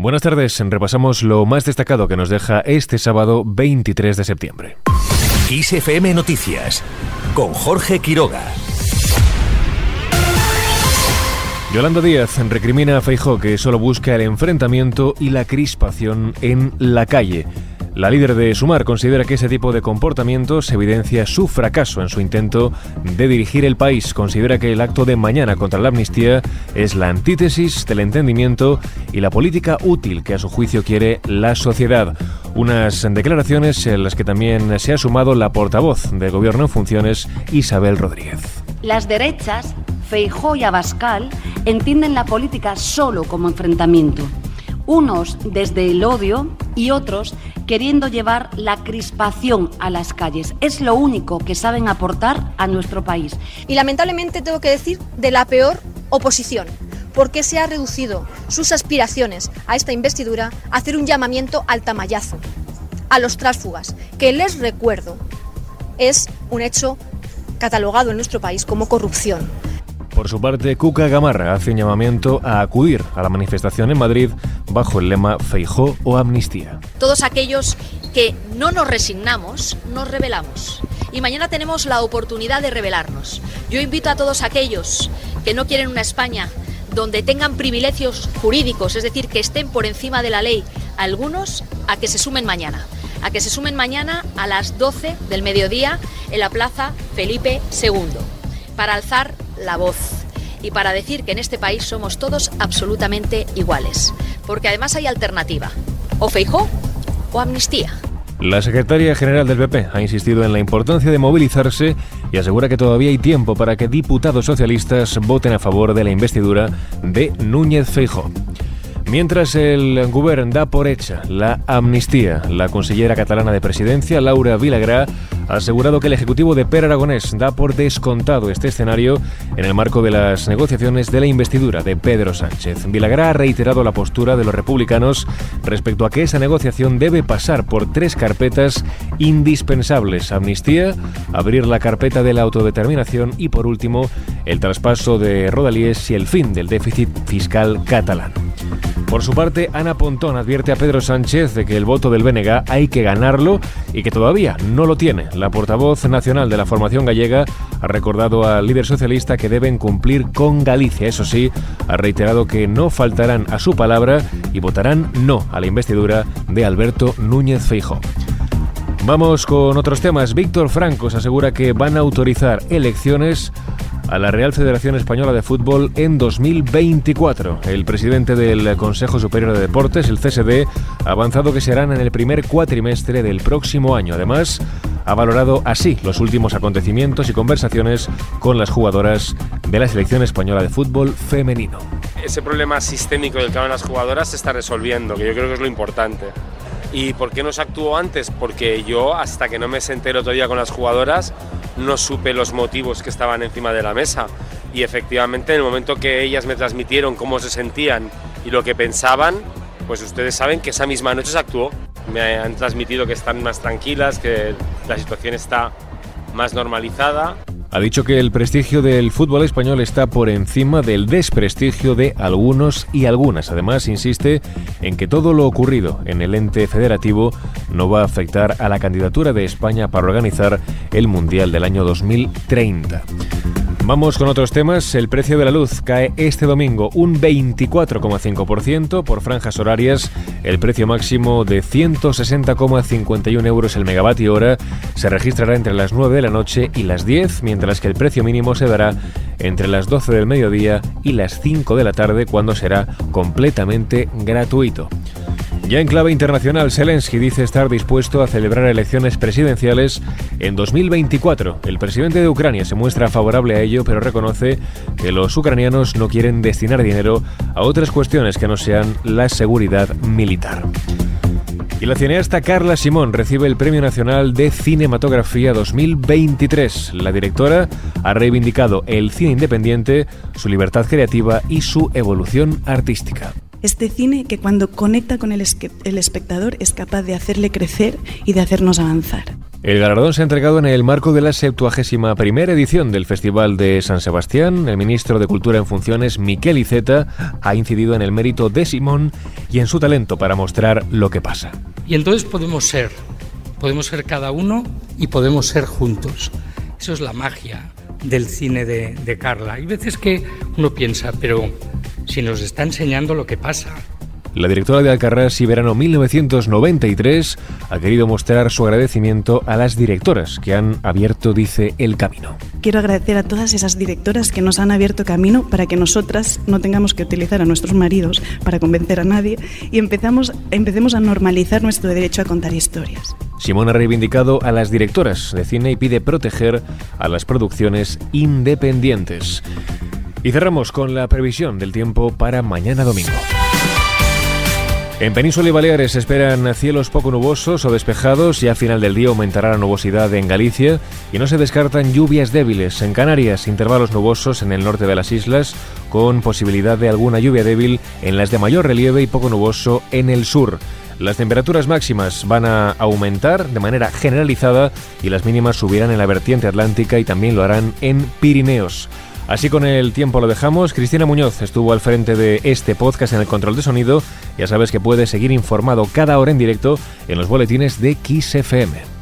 Buenas tardes, repasamos lo más destacado que nos deja este sábado 23 de septiembre. ISFM Noticias con Jorge Quiroga. Yolanda Díaz recrimina a Feijó que solo busca el enfrentamiento y la crispación en la calle. La líder de Sumar considera que ese tipo de comportamientos evidencia su fracaso en su intento de dirigir el país. Considera que el acto de mañana contra la amnistía es la antítesis del entendimiento y la política útil que a su juicio quiere la sociedad. Unas declaraciones en las que también se ha sumado la portavoz del Gobierno en funciones, Isabel Rodríguez. Las derechas, Feijó y Abascal, entienden la política solo como enfrentamiento unos desde el odio y otros queriendo llevar la crispación a las calles. Es lo único que saben aportar a nuestro país. Y lamentablemente tengo que decir de la peor oposición porque se ha reducido sus aspiraciones a esta investidura a hacer un llamamiento al tamallazo, a los tránsfugas, que les recuerdo es un hecho catalogado en nuestro país como corrupción. Por su parte, Cuca Gamarra hace un llamamiento a acudir a la manifestación en Madrid bajo el lema Feijó o Amnistía. Todos aquellos que no nos resignamos, nos rebelamos. Y mañana tenemos la oportunidad de rebelarnos. Yo invito a todos aquellos que no quieren una España donde tengan privilegios jurídicos, es decir, que estén por encima de la ley, algunos a que se sumen mañana a que se sumen mañana a las 12 del mediodía en la Plaza Felipe II para alzar la voz y para decir que en este país somos todos absolutamente iguales. Porque además hay alternativa, o Feijó o amnistía. La secretaria general del PP ha insistido en la importancia de movilizarse y asegura que todavía hay tiempo para que diputados socialistas voten a favor de la investidura de Núñez Feijó. Mientras el Govern da por hecha la amnistía, la consellera catalana de presidencia, Laura Vilagrá, ha asegurado que el Ejecutivo de Per Aragonés da por descontado este escenario en el marco de las negociaciones de la investidura de Pedro Sánchez. Vilagrá ha reiterado la postura de los republicanos respecto a que esa negociación debe pasar por tres carpetas indispensables. Amnistía, abrir la carpeta de la autodeterminación y, por último, el traspaso de Rodalíes y el fin del déficit fiscal catalán. Por su parte, Ana Pontón advierte a Pedro Sánchez de que el voto del BNG hay que ganarlo y que todavía no lo tiene. La portavoz nacional de la formación gallega ha recordado al líder socialista que deben cumplir con Galicia. Eso sí, ha reiterado que no faltarán a su palabra y votarán no a la investidura de Alberto Núñez Feijóo. Vamos con otros temas. Víctor Franco se asegura que van a autorizar elecciones a la Real Federación Española de Fútbol en 2024. El presidente del Consejo Superior de Deportes, el CSD, ha avanzado que serán en el primer cuatrimestre del próximo año. Además, ha valorado así los últimos acontecimientos y conversaciones con las jugadoras de la Selección Española de Fútbol femenino. Ese problema sistémico del que hablan las jugadoras se está resolviendo, que yo creo que es lo importante. ¿Y por qué no se actuó antes? Porque yo, hasta que no me senté el otro día con las jugadoras, no supe los motivos que estaban encima de la mesa. Y efectivamente, en el momento que ellas me transmitieron cómo se sentían y lo que pensaban, pues ustedes saben que esa misma noche se actuó. Me han transmitido que están más tranquilas, que la situación está más normalizada. Ha dicho que el prestigio del fútbol español está por encima del desprestigio de algunos y algunas. Además, insiste en que todo lo ocurrido en el ente federativo no va a afectar a la candidatura de España para organizar el Mundial del año 2030. Vamos con otros temas. El precio de la luz cae este domingo un 24,5% por franjas horarias. El precio máximo de 160,51 euros el megavatio hora se registrará entre las 9 de la noche y las 10, mientras que el precio mínimo se dará entre las 12 del mediodía y las 5 de la tarde, cuando será completamente gratuito. Ya en clave internacional, Zelensky dice estar dispuesto a celebrar elecciones presidenciales en 2024. El presidente de Ucrania se muestra favorable a ello, pero reconoce que los ucranianos no quieren destinar dinero a otras cuestiones que no sean la seguridad militar. Y la cineasta Carla Simón recibe el Premio Nacional de Cinematografía 2023. La directora ha reivindicado el cine independiente, su libertad creativa y su evolución artística. Este cine que cuando conecta con el, el espectador es capaz de hacerle crecer y de hacernos avanzar. El galardón se ha entregado en el marco de la 71 primera edición del Festival de San Sebastián. El ministro de Cultura en funciones, Miquel Iceta, ha incidido en el mérito de Simón y en su talento para mostrar lo que pasa. Y entonces podemos ser, podemos ser cada uno y podemos ser juntos. Eso es la magia del cine de, de Carla. Hay veces que uno piensa, pero si nos está enseñando lo que pasa, la directora de Alcarrás y Verano 1993 ha querido mostrar su agradecimiento a las directoras que han abierto, dice, el camino. Quiero agradecer a todas esas directoras que nos han abierto camino para que nosotras no tengamos que utilizar a nuestros maridos para convencer a nadie y empezamos, empecemos a normalizar nuestro derecho a contar historias. Simón ha reivindicado a las directoras de cine y pide proteger a las producciones independientes. Y cerramos con la previsión del tiempo para mañana domingo. En Península y Baleares esperan cielos poco nubosos o despejados y a final del día aumentará la nubosidad en Galicia y no se descartan lluvias débiles. En Canarias, intervalos nubosos en el norte de las islas con posibilidad de alguna lluvia débil en las de mayor relieve y poco nuboso en el sur. Las temperaturas máximas van a aumentar de manera generalizada y las mínimas subirán en la vertiente atlántica y también lo harán en Pirineos. Así con el tiempo lo dejamos. Cristina Muñoz estuvo al frente de este podcast en el control de sonido. Ya sabes que puedes seguir informado cada hora en directo en los boletines de XFM.